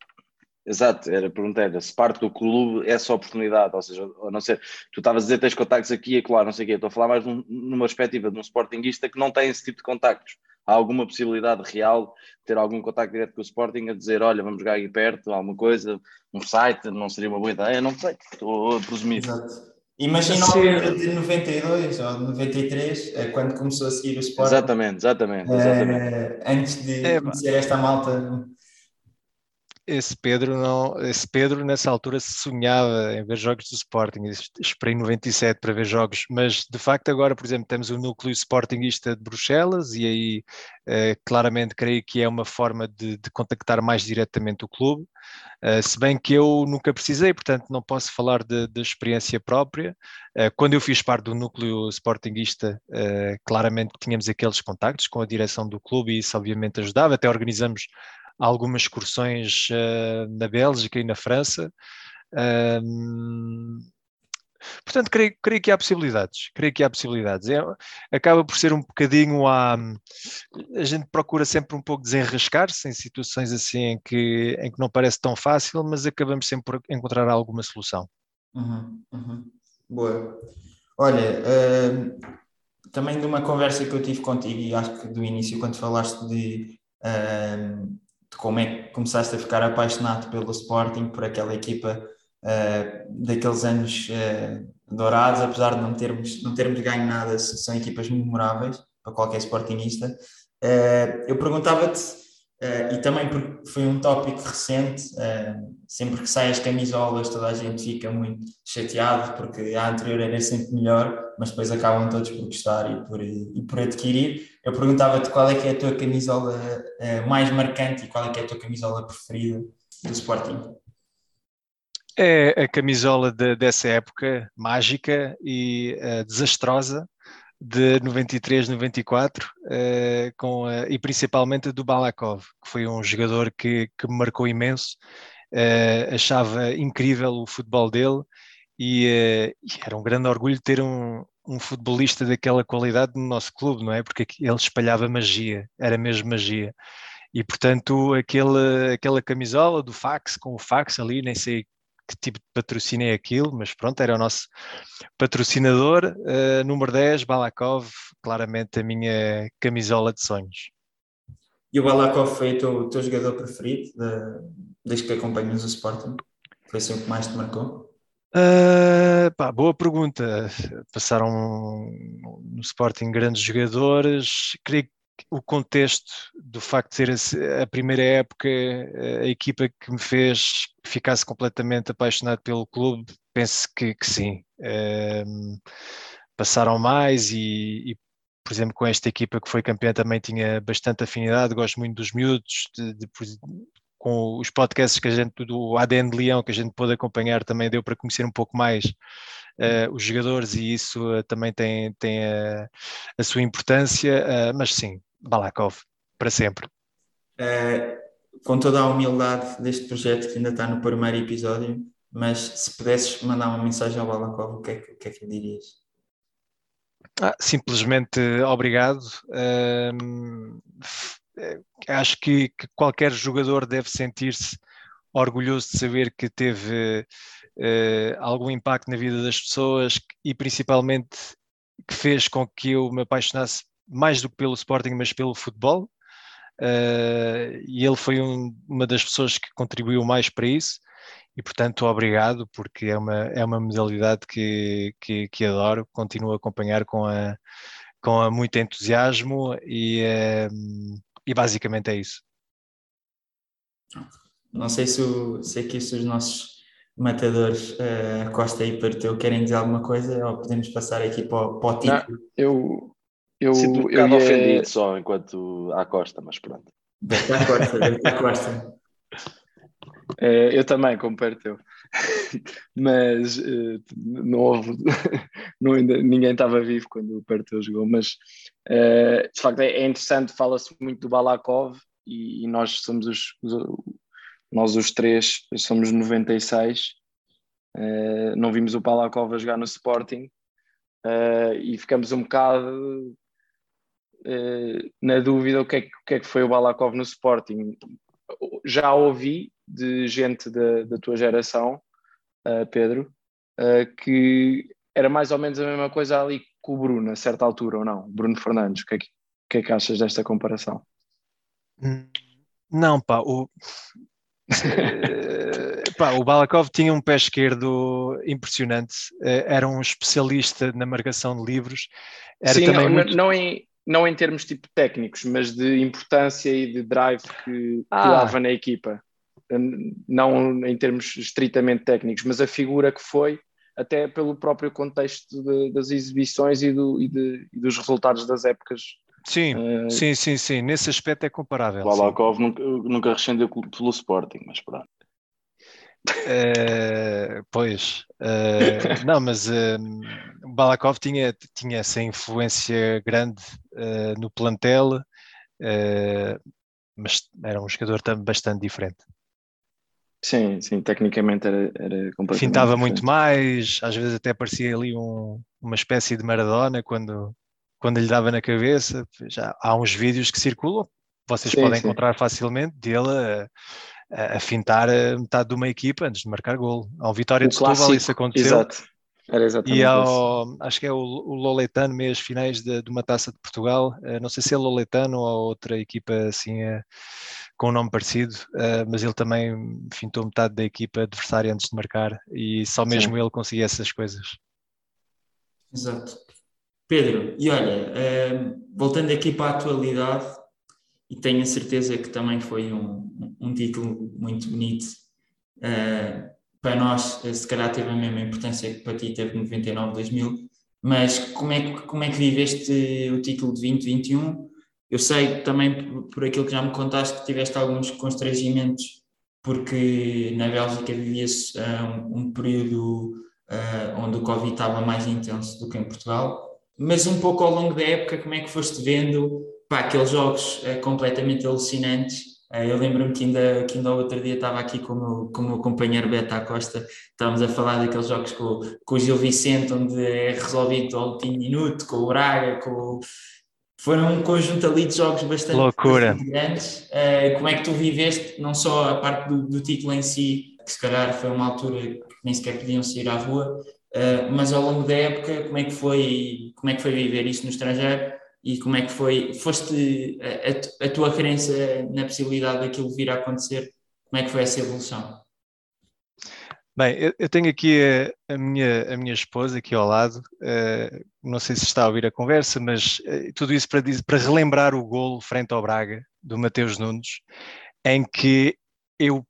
Exato, era perguntar se parte do clube é essa oportunidade, ou seja, a não ser, tu estavas a dizer tens contactos aqui e claro, não sei o quê, estou a falar mais num, numa perspectiva de um sportinguista que não tem esse tipo de contactos. Há alguma possibilidade real de ter algum contacto direto com o Sporting a dizer, olha, vamos jogar aí perto, alguma coisa, um site, não seria uma boa ideia? Não sei, estou a presumir. Exato. Imagina o de 92 ou 93, é quando começou a seguir o Sporting. Exatamente, exatamente. exatamente. É, antes de é, conhecer esta malta esse Pedro não, esse Pedro nessa altura sonhava em ver jogos do Sporting, esperei 97 para ver jogos, mas de facto agora, por exemplo, temos o núcleo Sportingista de Bruxelas e aí eh, claramente creio que é uma forma de, de contactar mais diretamente o clube, eh, se bem que eu nunca precisei, portanto não posso falar de experiência própria. Eh, quando eu fiz parte do núcleo Sportingista, claramente tínhamos aqueles contactos com a direção do clube e isso obviamente ajudava, até organizamos algumas excursões uh, na Bélgica e na França. Um, portanto, creio, creio, que há possibilidades. Creio que há possibilidades. É, acaba por ser um bocadinho a. A gente procura sempre um pouco desenrascar-se em situações assim em que, em que não parece tão fácil, mas acabamos sempre por encontrar alguma solução. Uhum, uhum. Boa. Olha, uh, também de uma conversa que eu tive contigo, e acho que do início, quando falaste de uh, como é que começaste a ficar apaixonado pelo Sporting, por aquela equipa uh, daqueles anos uh, dourados, apesar de não termos, não termos ganho nada, são equipas memoráveis para qualquer Sportingista. Uh, eu perguntava-te, e também porque foi um tópico recente, sempre que saem as camisolas toda a gente fica muito chateado porque a anterior era sempre melhor, mas depois acabam todos por gostar e por, e por adquirir. Eu perguntava-te qual é que é a tua camisola uh, mais marcante e qual é que é a tua camisola preferida do Sporting. É a camisola de, dessa época mágica e uh, desastrosa de 93, 94, uh, com, uh, e principalmente do Balakov, que foi um jogador que, que me marcou imenso, uh, achava incrível o futebol dele e, e, era um grande orgulho ter um, um futebolista daquela qualidade no nosso clube, não é? Porque ele espalhava magia, era mesmo magia. E portanto, aquele, aquela camisola do fax, com o fax ali, nem sei que tipo de patrocínio é aquilo, mas pronto, era o nosso patrocinador. Uh, número 10, Balakov, claramente a minha camisola de sonhos. E o Balakov foi o teu, teu jogador preferido de, desde que acompanhas o Sporting? Foi assim o que mais te marcou? Uh, pá, boa pergunta. Passaram no Sporting grandes jogadores. Creio que o contexto do facto de ser a, primeira época, a equipa que me fez ficasse completamente apaixonado pelo clube, penso que, que sim. Uh, passaram mais e, e, por exemplo, com esta equipa que foi campeã também tinha bastante afinidade, gosto muito dos miúdos, de, de, com os podcasts que a gente, do ADN de Leão, que a gente pôde acompanhar, também deu para conhecer um pouco mais uh, os jogadores e isso uh, também tem, tem a, a sua importância, uh, mas sim, Balakov, para sempre. com toda a humildade deste projeto que ainda está no primeiro episódio, mas se pudesses mandar uma mensagem ao Balakov, o que é que, o que, é que dirias? Ah, simplesmente obrigado. acho que, que, qualquer jogador deve sentir-se orgulhoso de saber que teve uh, algum impacto na vida das pessoas e principalmente que fez com que eu me apaixonasse mais do que pelo Sporting, mas pelo futebol. Uh, e ele foi um, uma das pessoas que contribuiu mais para isso e portanto obrigado porque é uma, é uma modalidade que, que, que adoro, continuo a acompanhar com, a, com a muito entusiasmo e, uh, e basicamente é isso. Não sei se, o, se aqui se os nossos matadores uh, Costa e Parteu querem dizer alguma coisa ou podemos passar aqui para, o, para o título. Não, eu, eu, Sinto um bocado ia... ofendido só enquanto há Costa, mas pronto. Estar Costa, estar Costa. É, eu também, como Parteu. mas uh, não houve, não, ainda, ninguém estava vivo quando o Parteu jogou, mas uh, de facto é, é interessante, fala-se muito do Balakov e, e nós somos os, os nós os três somos 96, uh, eh, não vimos o Palakova jogar no Sporting uh, e ficamos um bocado na dúvida o que, é, o que, é, que foi o Balakov no Sporting. Já ouvi de gente da, da tua geração, Pedro, que era mais ou menos a mesma coisa ali com o Bruno, a certa altura, ou não? Bruno Fernandes, o que é que, que, é que achas desta comparação? Não, pá, o, pá, o Balakov tinha um pé esquerdo impressionante, era um especialista na marcação de livros. Era Sim, também não, muito... não, em, não em termos tipo técnicos, mas de importância e de drive que, ah. que dava na equipa. Não em termos estritamente técnicos, mas a figura que foi, até pelo próprio contexto de, das exibições e, do, e, de, e dos resultados das épocas Sim, uh, sim, sim, sim. Nesse aspecto é comparável. Balakov nunca, nunca rescindeu pelo Sporting, mas pronto. Uh, pois, uh, não, mas Balakov tinha, tinha essa influência grande no plantel, mas era um jogador também bastante diferente. Sim, sim, tecnicamente era, era completamente Fintava diferente. muito mais, às vezes até parecia ali um, uma espécie de Maradona quando, quando lhe dava na cabeça. Já há uns vídeos que circulam, vocês sim, podem sim. encontrar facilmente dele a, a, fintar a metade de uma equipa antes de marcar gol. Ao Vitória o de Setúbal isso aconteceu. Exato. Era exatamente e ao, acho que é o, o Loletano, meias finais de, de, uma taça de Portugal. Uh, não sei se é Loletano ou outra equipa assim uh, com um nome parecido, uh, mas ele também fintou metade da equipa adversária antes de marcar e só mesmo Sim. ele conseguia essas coisas. Exato. Pedro, e olha, uh, voltando aqui para a atualidade, e tenho a certeza que também foi um, um título muito bonito, uh, para nós, se calhar teve a mesma importância que para ti teve 99, 2000, mas como é, que, como é que viveste o título de 2021? Eu sei também, por aquilo que já me contaste, que tiveste alguns constrangimentos, porque na Bélgica vivia-se uh, um, um, período uh, onde o Covid estava mais intenso do que em Portugal mas um pouco ao longo da época, como é que foste vendo pá, aqueles jogos é, completamente alucinantes? É, eu lembro-me que ainda, que ainda outro dia estava aqui com o meu, com o meu companheiro Beto Acosta, estávamos a falar daqueles jogos com, com o Gil Vicente, onde é resolvido ao último minuto, com o Braga, com foram um conjunto ali de jogos bastante, Loucura. Grandes. Uh, como é que tu viveste, não só a parte do, do, título em si, que se calhar foi uma altura que nem sequer podiam sair à rua, Uh, mas ao longo da época, como é que foi, como é que foi viver isso no estrangeiro e como é que foi, foste a, a, tua crença na possibilidade daquilo vir a acontecer, como é que foi essa evolução? Bem, eu, eu tenho aqui a, a, minha, a minha esposa aqui ao lado, uh, não sei se está a ouvir a conversa, mas uh, tudo isso para, para relembrar o golo frente ao Braga, do Mateus Nunes, em que eu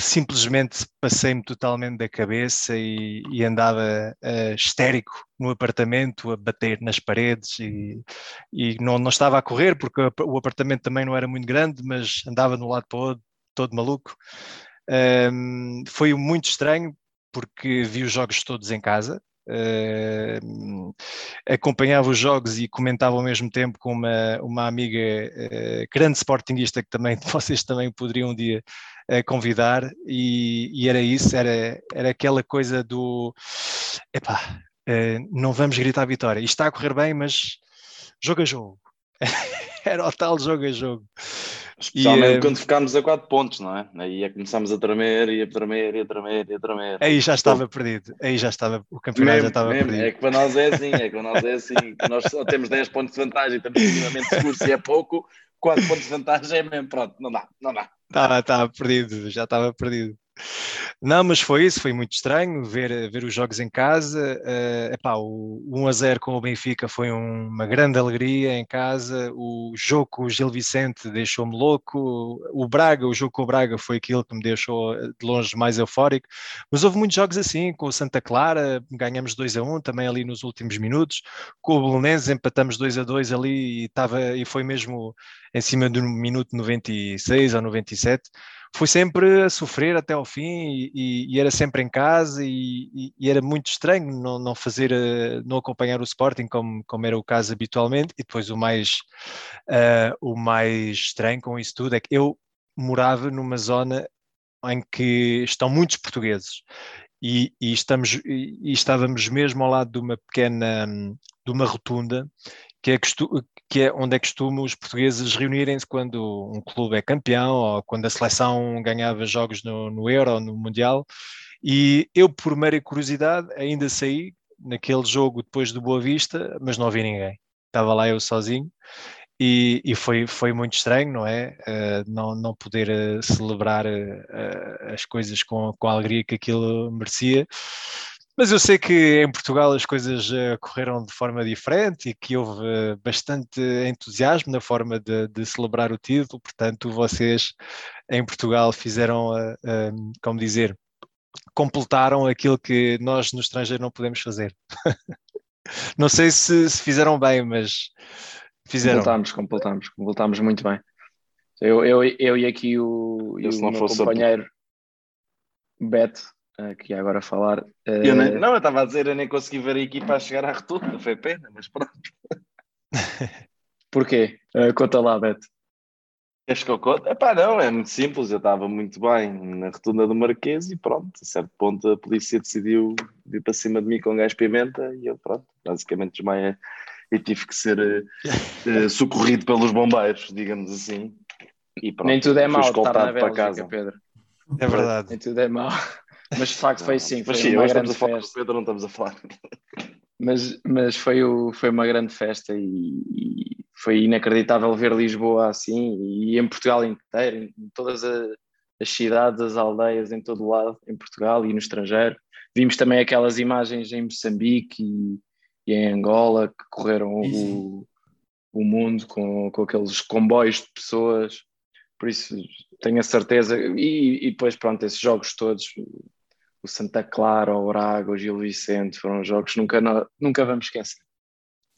simplesmente passei-me totalmente da cabeça e, e andava uh, histérico no apartamento, a bater nas paredes e, e não, não estava a correr porque o apartamento também não era muito grande, mas andava de um lado para o outro, todo maluco. Um, foi muito estranho porque vi os jogos todos em casa, Uh, acompanhava os jogos e comentava ao mesmo tempo com uma, uma amiga uh, grande sportinguista que também vocês também poderiam um dia uh, convidar e, e, era isso, era, era aquela coisa do epá, não vamos gritar vitória. Isto está a correr bem, mas jogo a jogo. Era o tal jogo a jogo. Especialmente e, quando ficámos a 4 pontos, não é? Aí é começámos a tremer, e a tremer, e a tremer, e a tremer. Aí já estava perdido, aí já estava, o campeonato mesmo, já estava mesmo. perdido. É que para nós é assim, é que para nós é assim, nós só temos 10 pontos de vantagem, estamos minimamente seguros e é pouco, 4 pontos de vantagem é mesmo, pronto, não dá, não dá. Estava, estava perdido, já estava perdido. Não, mas foi isso, foi muito estranho ver, ver os jogos em casa. Uh, epá, o 1 a 0 com o Benfica foi um, uma grande alegria em casa. O jogo com o Gil Vicente deixou-me louco. O Braga, o jogo com o Braga foi aquilo que me deixou de longe mais eufórico. Mas houve muitos jogos assim, com o Santa Clara, ganhamos 2 a 1 também ali nos últimos minutos. Com o Bolonenses empatamos 2 a 2 ali e, tava, e foi mesmo em cima do minuto 96 ou 97 fui sempre a sofrer até ao fim e, e era sempre em casa e, e, era muito estranho não, não fazer, eh, não acompanhar o Sporting como, como era o caso habitualmente. E depois o mais, uh, o mais estranho com isso tudo é que eu morava numa zona em que estão muitos portugueses e, e, estamos, e, estávamos mesmo ao lado de uma pequena, de uma rotunda que é, que é onde é costume os portugueses reunirem-se quando um clube é campeão ou quando a seleção ganhava jogos no, no Euro no Mundial. E eu, por mera curiosidade, ainda saí naquele jogo depois do Boa Vista, mas não vi ninguém. Estava lá eu sozinho e, e foi, foi muito estranho, não é? Uh, não, não poder uh, celebrar uh, as coisas com, com a alegria que aquilo merecia. Mas eu sei que em Portugal as coisas uh, correram de forma diferente e que houve uh, bastante entusiasmo na forma de, de, celebrar o título, portanto, vocês em Portugal fizeram, uh, como dizer, completaram aquilo que nós no estrangeiro não podemos fazer. não sei se, se, fizeram bem, mas fizeram. Completámos, completámos, completámos muito bem. Eu, eu, eu e aqui o, e o meu companheiro Beto uh, que ia agora falar. Uh... Eu nem, não, eu estava a dizer, eu nem consegui ver a equipa a chegar à rotunda, foi pena, mas pronto. Porquê? Uh, conta lá, Beto. Queres que eu conte? Epá, não, é muito simples, eu estava muito bem na rotunda do Marquês e pronto, a certo ponto a polícia decidiu vir para cima de mim com gás pimenta e eu pronto, basicamente desmaia e tive que ser uh, socorrido pelos bombeiros, digamos assim. E pronto, Nem tudo é mau estar na Bélgica, para casa. Pedro. É verdade. Nem tudo é mau. Mas de facto foi sim, foi mas, sim, uma grande a falar festa. Pedro, não estamos a falar. Mas, mas foi, o, foi uma grande festa e, e, foi inacreditável ver Lisboa assim e em Portugal inteiro, em todas as, as cidades, as aldeias, em todo lado, em Portugal e no estrangeiro. Vimos também aquelas imagens em Moçambique e, e em Angola que correram o, o mundo com, com aqueles comboios de pessoas. Por isso tenho a certeza, e, e depois pronto, esses jogos todos, o Santa Clara, o Braga, o Gil Vicente, foram jogos que nunca, nunca vamos esquecer.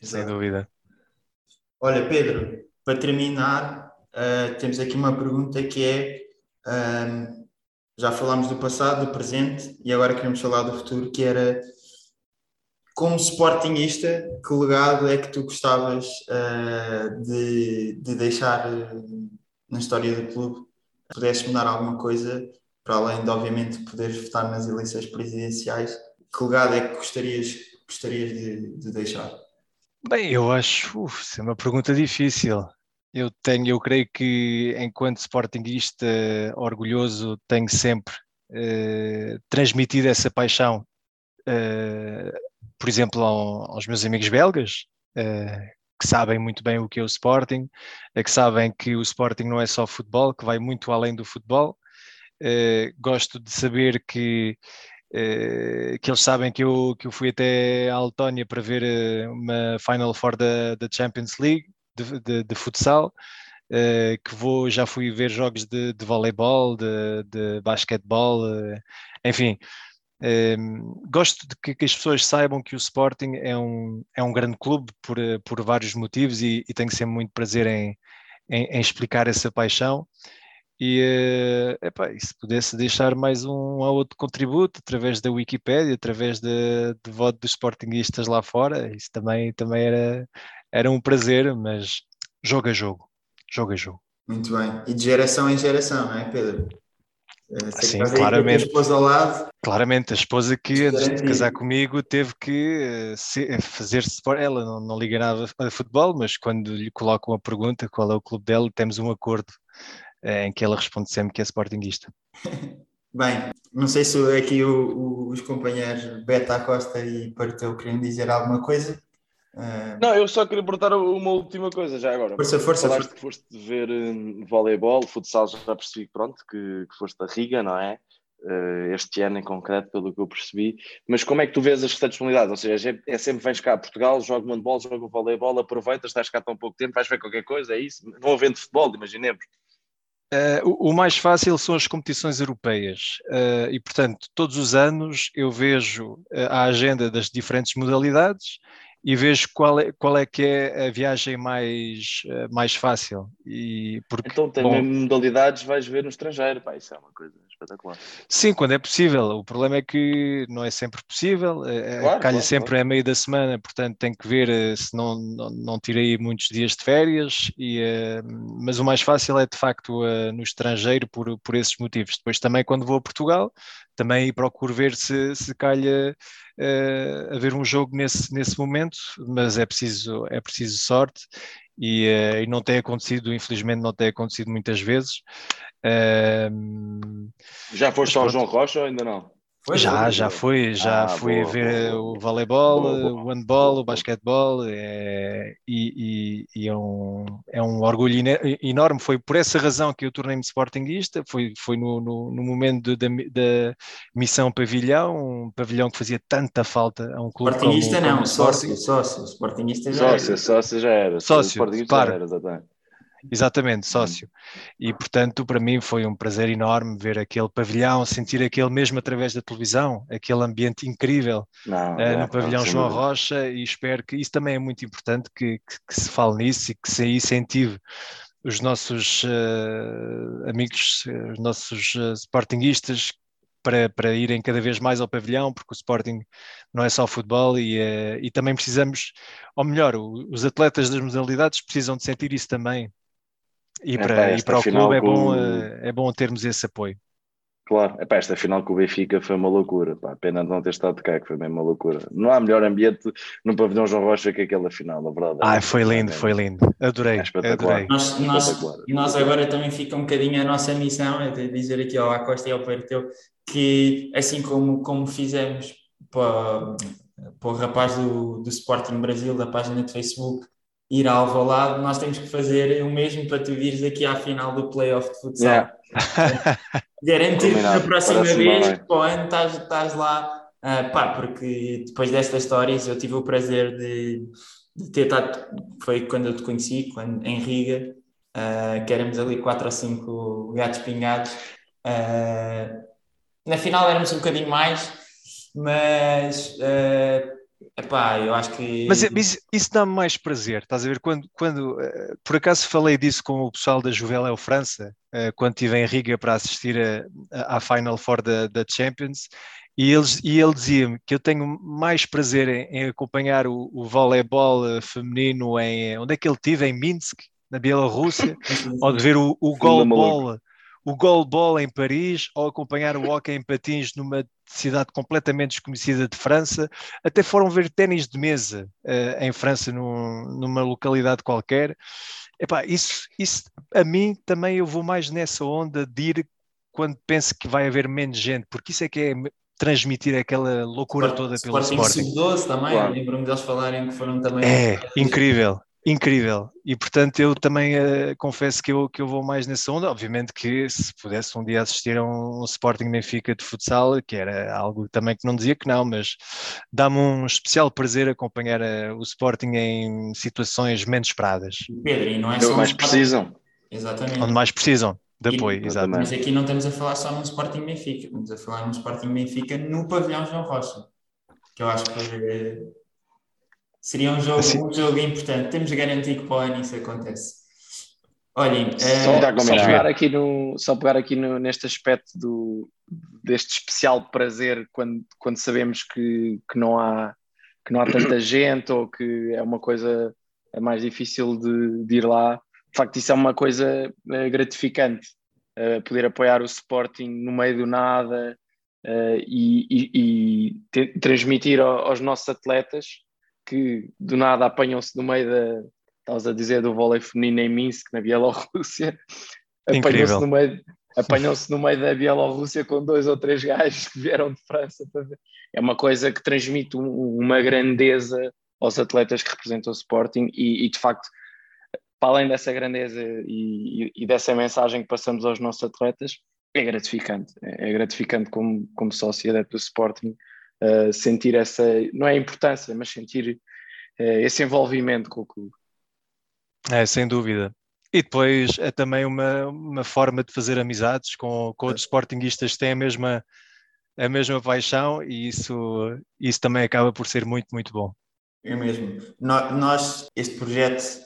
Sem dúvida. Olha, Pedro, para terminar, uh, temos aqui uma pergunta que é: uh, já falámos do passado, do presente e agora queremos falar do futuro, que era como sportingista, que legado é que tu gostavas uh, de, de, deixar na história do clube? Pudesses mudar alguma coisa para além de, obviamente, poderes votar nas eleições presidenciais, que legado é que gostarias, gostarias de, de deixar? Bem, eu acho, uf, é uma pergunta difícil. Eu tenho, eu creio que enquanto sportinguista orgulhoso tenho sempre eh, transmitido essa paixão, eh, por exemplo, ao, aos meus amigos belgas, eh, que sabem muito bem o que é o Sporting, que sabem que o Sporting não é só futebol, que vai muito além do futebol, Uh, gosto de saber que, uh, que eles sabem que eu, que eu fui até à Letónia para ver uh, uma Final Four da, Champions League de, de, de futsal. que vou, já fui ver jogos de, de voleibol, de, de basquetebol, enfim, gosto de que, que, as pessoas saibam que o Sporting é um, é um grande clube por, por vários motivos e, e tenho sempre muito prazer em, em, em explicar essa paixão e, uh, epá, e se pudesse deixar mais um ou outro contributo através da Wikipédia, através de, de voto dos sportinguistas lá fora, isso também, também era, era um prazer, mas jogo a jogo, jogo a jogo. Muito bem. E de geração em geração, não é, Pedro? Uh, Sim, claramente. A esposa ao lado. Claramente, a esposa que antes de casar comigo teve que uh, fazer-se por ela, não, não liga nada a futebol, mas quando lhe colocam a pergunta qual é o clube dela, temos um acordo em que ela responde sempre que é sportinguista. Bem, não sei se aqui o, o, os companheiros Beta Costa e Parteu queriam dizer alguma coisa. Uh... Não, eu só queria perguntar uma última coisa já agora. Força, força. Falaste que foste ver um, voleibol, futsal, já percebi pronto, que, que foste da Riga, não é? Uh, este ano em concreto, pelo que eu percebi. Mas como é que tu vês as restantes modalidades? Ou seja, é, é sempre vens cá a Portugal, joga handball, joga voleibol, aproveitas, estás cá tão pouco tempo, vais ver qualquer coisa, é isso? Não havendo futebol, imaginemos. Uh, o, o, mais fácil são as competições europeias uh, e, portanto, todos os anos eu vejo uh, a agenda das diferentes modalidades e vejo qual é, qual é que é a viagem mais, mais fácil. E porque, então, tem bom, modalidades, vais ver no estrangeiro, pá, isso é uma coisa espetacular. Sim, quando é possível. O problema é que não é sempre possível, é, claro, calha claro, sempre claro. a meio da semana, portanto tem que ver se não, não, não tirei muitos dias de férias, e, mas o mais fácil é de facto no estrangeiro por, por esses motivos. Depois também quando vou a Portugal, também procuro ver se, se calha uh, haver um jogo nesse, nesse momento, mas é preciso, é preciso sorte e, uh, e não tem acontecido, infelizmente não tem acontecido muitas vezes. Uh, Já foste ao João Rocha ou ainda não? Foi, já, foi, já fui, já ah, fui boa, ver boa, o voleibol, boa, o handball, o basquetebol é, e, e, e, é, um, é um orgulho enorme. Foi por essa razão que eu tornei-me sportinguista, foi, foi no, no, no momento da, da missão pavilhão, um pavilhão que fazia tanta falta a um clube Sportingista como, não, como sócio, sócio, sportingista já sócio, era. Sócio já era. Sócio, claro. Já era, exatamente. Exatamente, uhum. sócio. E portanto, para mim foi um prazer enorme ver aquele pavilhão, sentir aquele mesmo através da televisão, aquele ambiente incrível não, uh, é, no pavilhão não, João Rocha. E espero que isso também é muito importante que, que, que se fale nisso e que se incentive os nossos uh, amigos, os nossos uh, sportinguistas para, para irem cada vez mais ao pavilhão, porque o Sporting não é só futebol e, uh, e também precisamos, ou melhor, os atletas das modalidades precisam de sentir isso também, e para, e para o clube é bom, eh, é bom termos esse apoio. Claro, Epá, esta final com o Benfica foi uma loucura, pá. pena de não ter estado cá, que foi mesmo uma loucura. Não há melhor ambiente no pavilhão João Rocha que aquela final, na verdade. Ah, foi lindo, foi lindo, adorei. É adorei. Nós, nós, nós, agora também fica um bocadinho a nossa missão, é dizer aqui ao Acosta e ao Perteu, que assim como, como fizemos para, para o rapaz do, do Sporting Brasil, da página de Facebook, ir ao Alvalade, nós temos que fazer o mesmo para tu vires aqui à final do playoff de futsal. Yeah. Garantir que na próxima vez, para o ano, estás, estás lá. Uh, pá, porque depois destas histórias eu tive o prazer de, de ter estado, foi quando eu te conheci, quando, em Riga, uh, que éramos ali quatro ou cinco gatos pingados. Uh, na final éramos um bocadinho mais, mas uh, Epá, eu acho que. Mas isso, isso dá-me mais prazer, estás a ver? Quando, quando uh, por acaso falei disso com o pessoal da Juveléu França, uh, quando estive em Riga para assistir à Final Four da, da Champions, e, eles, e ele dizia-me que eu tenho mais prazer em, em acompanhar o, o voleibol eh, feminino em. Onde é que ele estive? Em Minsk, na Bielorrússia, ou de ver o, o goalball o goalball em Paris ou acompanhar o hockey em patins numa cidade completamente desconhecida de França, até foram ver ténis de mesa uh, em França, num, numa localidade qualquer. Epá, isso, isso, a mim também eu vou mais nessa onda de ir quando penso que vai haver menos gente, porque isso é que é transmitir aquela loucura Sport, toda pelo Sporting. Sporting Sub-12 também, claro. lembro-me deles falarem que foram também... É, incrível, incrível. E portanto eu também uh, confesso que eu, que eu vou mais nessa onda. Obviamente que se pudesse um dia assistir a um, um Sporting Benfica de futsal, que era algo também que não dizia que não, mas dá-me um especial prazer acompanhar uh, o Sporting em situações menos esperadas. Pedro, e não é só. Onde mais precisam. Exatamente. Onde mais precisam. De apoio, exatamente. Mas aqui não estamos a falar só no Sporting Benfica, estamos a falar no Sporting Benfica no pavilhão João Rocha, que eu acho que eh, Seria um jogo, assim, um jogo importante. Temos de garantir que para o ano isso acontece. Olhem, só, uh, só pegar aqui, no, só pegar aqui no, neste aspecto do, deste especial prazer quando, quando sabemos que, que, não há, que não há tanta gente ou que é uma coisa é mais difícil de, de ir lá. De facto, isso é uma coisa eh, gratificante. uh, poder apoiar o Sporting no meio do nada uh, e, e, e te, transmitir ao, aos nossos atletas que do nada apanham-se no meio da, estavas a dizer, do vôlei feminino em Minsk, na Bielorrússia, apanham-se no meio apanham-se no meio da Bielorrússia com dois ou três gajos que vieram de França. É uma coisa que transmite uma grandeza aos atletas que representam o Sporting e, e de facto, para além dessa grandeza e, e, dessa mensagem que passamos aos nossos atletas, é gratificante. É, é gratificante como, como sócio do Sporting uh, sentir essa, não é importância, mas sentir uh, esse envolvimento com o clube. É, sem dúvida. E depois é também uma, uma forma de fazer amizades com, com outros sportinguistas que têm a mesma, a mesma paixão e isso, isso também acaba por ser muito, muito bom. É mesmo. Nós, este projeto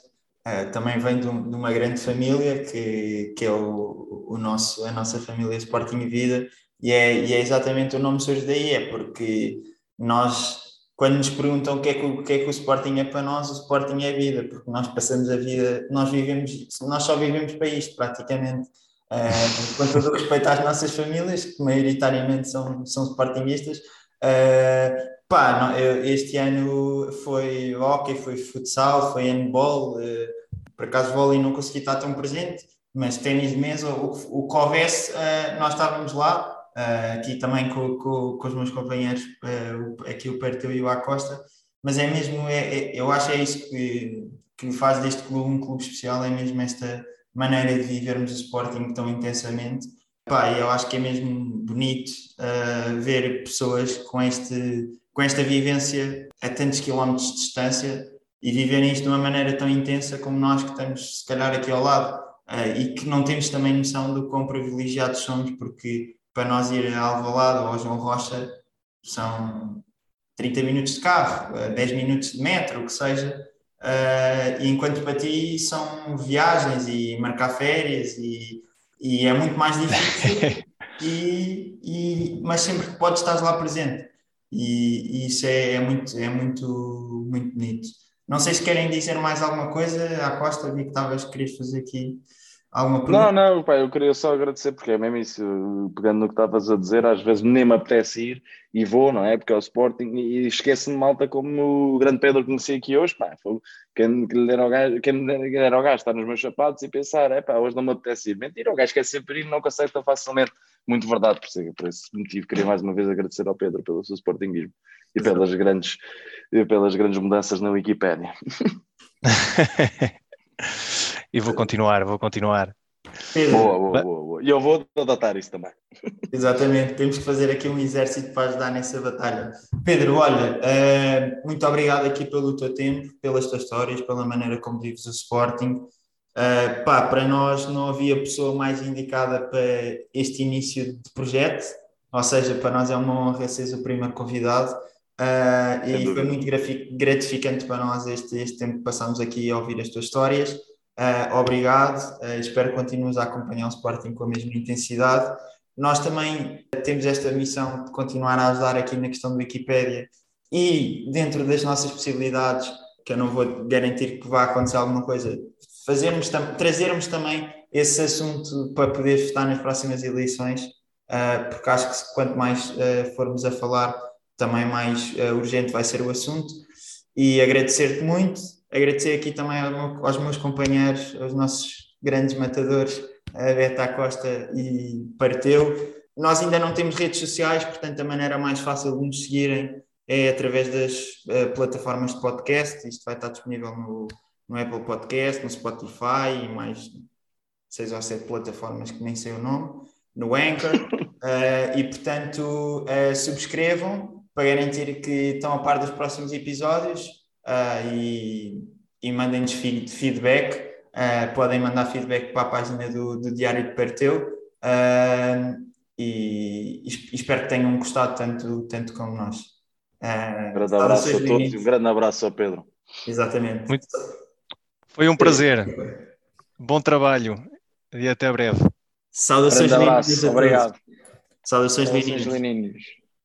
uh, também vem de, um, de, uma grande família, que, que é o, o nosso, a nossa família Sporting Vida, e é, e é exatamente o nome surge daí, é porque nós, quando nos perguntam o que, é que, o que é que o Sporting é para nós, o Sporting é vida, porque nós passamos a vida, nós vivemos, nós só vivemos para isto praticamente. Uh, com todo o respeito às nossas famílias, que maioritariamente são, são sportinguistas, uh, Pá, não, eu, este ano foi hockey, foi futsal, foi handball, uh, por acaso vôlei não consegui estar tão presente, mas ténis de mesa, o, o que houvesse, uh, nós estávamos lá, uh, aqui também com, com, com, os meus companheiros, aqui o Perteu e o Acosta, mas é mesmo, é, é, eu acho é isso que, que faz deste clube um clube especial, é mesmo esta maneira de vivermos o Sporting tão intensamente. Pá, eu acho que é mesmo bonito ver pessoas com este com esta vivência a tantos quilómetros de distância e viverem isto de uma maneira tão intensa como nós que estamos se calhar aqui ao lado uh, e que não temos também noção do quão privilegiados somos porque para nós ir a Alvalade ou ao João Rocha são 30 minutos de carro, 10 eh, minutos de metro, o que seja, uh, enquanto para ti são viagens e marcar férias e, e é muito mais difícil, e, e, mas sempre que podes estás lá presente. E, e isso é, é, muito, é muito, muito bonito. Não sei se querem dizer mais alguma coisa à Costa, vi que talvez querias fazer aqui alguma pergunta. Não, não, pai, eu queria só agradecer, porque é mesmo isso, pegando no que estavas a dizer, às vezes nem me apetece ir e vou, não é? Porque é o Sporting e esquece-me malta como o grande Pedro que conheci aqui hoje, pá, foi, quem, quem lhe der ao gajo, quem gajo estar nos meus sapatos e pensar, é pá, hoje não me apetece ir. Mentira, o gajo quer sempre ir não consegue tão facilmente. Muito verdade, por, ser, por esse motivo queria mais uma vez agradecer ao Pedro pelo seu Sportingismo e pelas grandes, pelas grandes mudanças na Wikipédia. e vou continuar, vou continuar. Pedro, boa, boa, boa, boa. E eu vou adotar isso também. Exatamente, temos que fazer aqui um exército para ajudar nessa batalha. Pedro, olha, uh, muito obrigado aqui pelo teu tempo, pelas tuas histórias, pela maneira como vives o Sporting. Uh, pá, para nós não havia pessoa mais indicada para este início de projeto, ou seja, para nós é uma honra seres o primeiro convidado. Uh, e foi muito gratificante para nós este, este tempo que passamos aqui a ouvir as tuas histórias. Uh, obrigado, uh, espero que continues a acompanhar o Sporting com a mesma intensidade. Nós também temos esta missão de continuar a ajudar aqui na questão do Wikipédia e dentro das nossas possibilidades, que eu não vou garantir que vá acontecer alguma coisa, fazermos trazermos também esse assunto para poder estar nas próximas eleições, porque acho que quanto mais formos a falar, também mais uh, urgente vai ser o assunto. E agradecer-te muito, agradecer aqui também aos meus companheiros, aos nossos grandes matadores, a Beta Costa e Parteu. Nós ainda não temos redes sociais, portanto, a maneira mais fácil de nos seguirem é através das uh, plataformas de podcast. Isto vai estar disponível no, no Apple Podcast, no Spotify e mais seis ou sete plataformas que nem sei o nome, no Anchor. Uh, e, portanto, uh, subscrevam, para garantir que estão a par dos próximos episódios uh, e, e mandem-nos feedback. Uh, podem mandar feedback para a página do, do Diário de Perteu uh, e, e, espero que tenham gostado tanto, tanto como nós. um grande abraço a todos e um grande abraço ao Pedro. Exatamente. Muito... Foi um prazer. Bom trabalho e até breve. Saudações Obrigado. Saudações, Saudações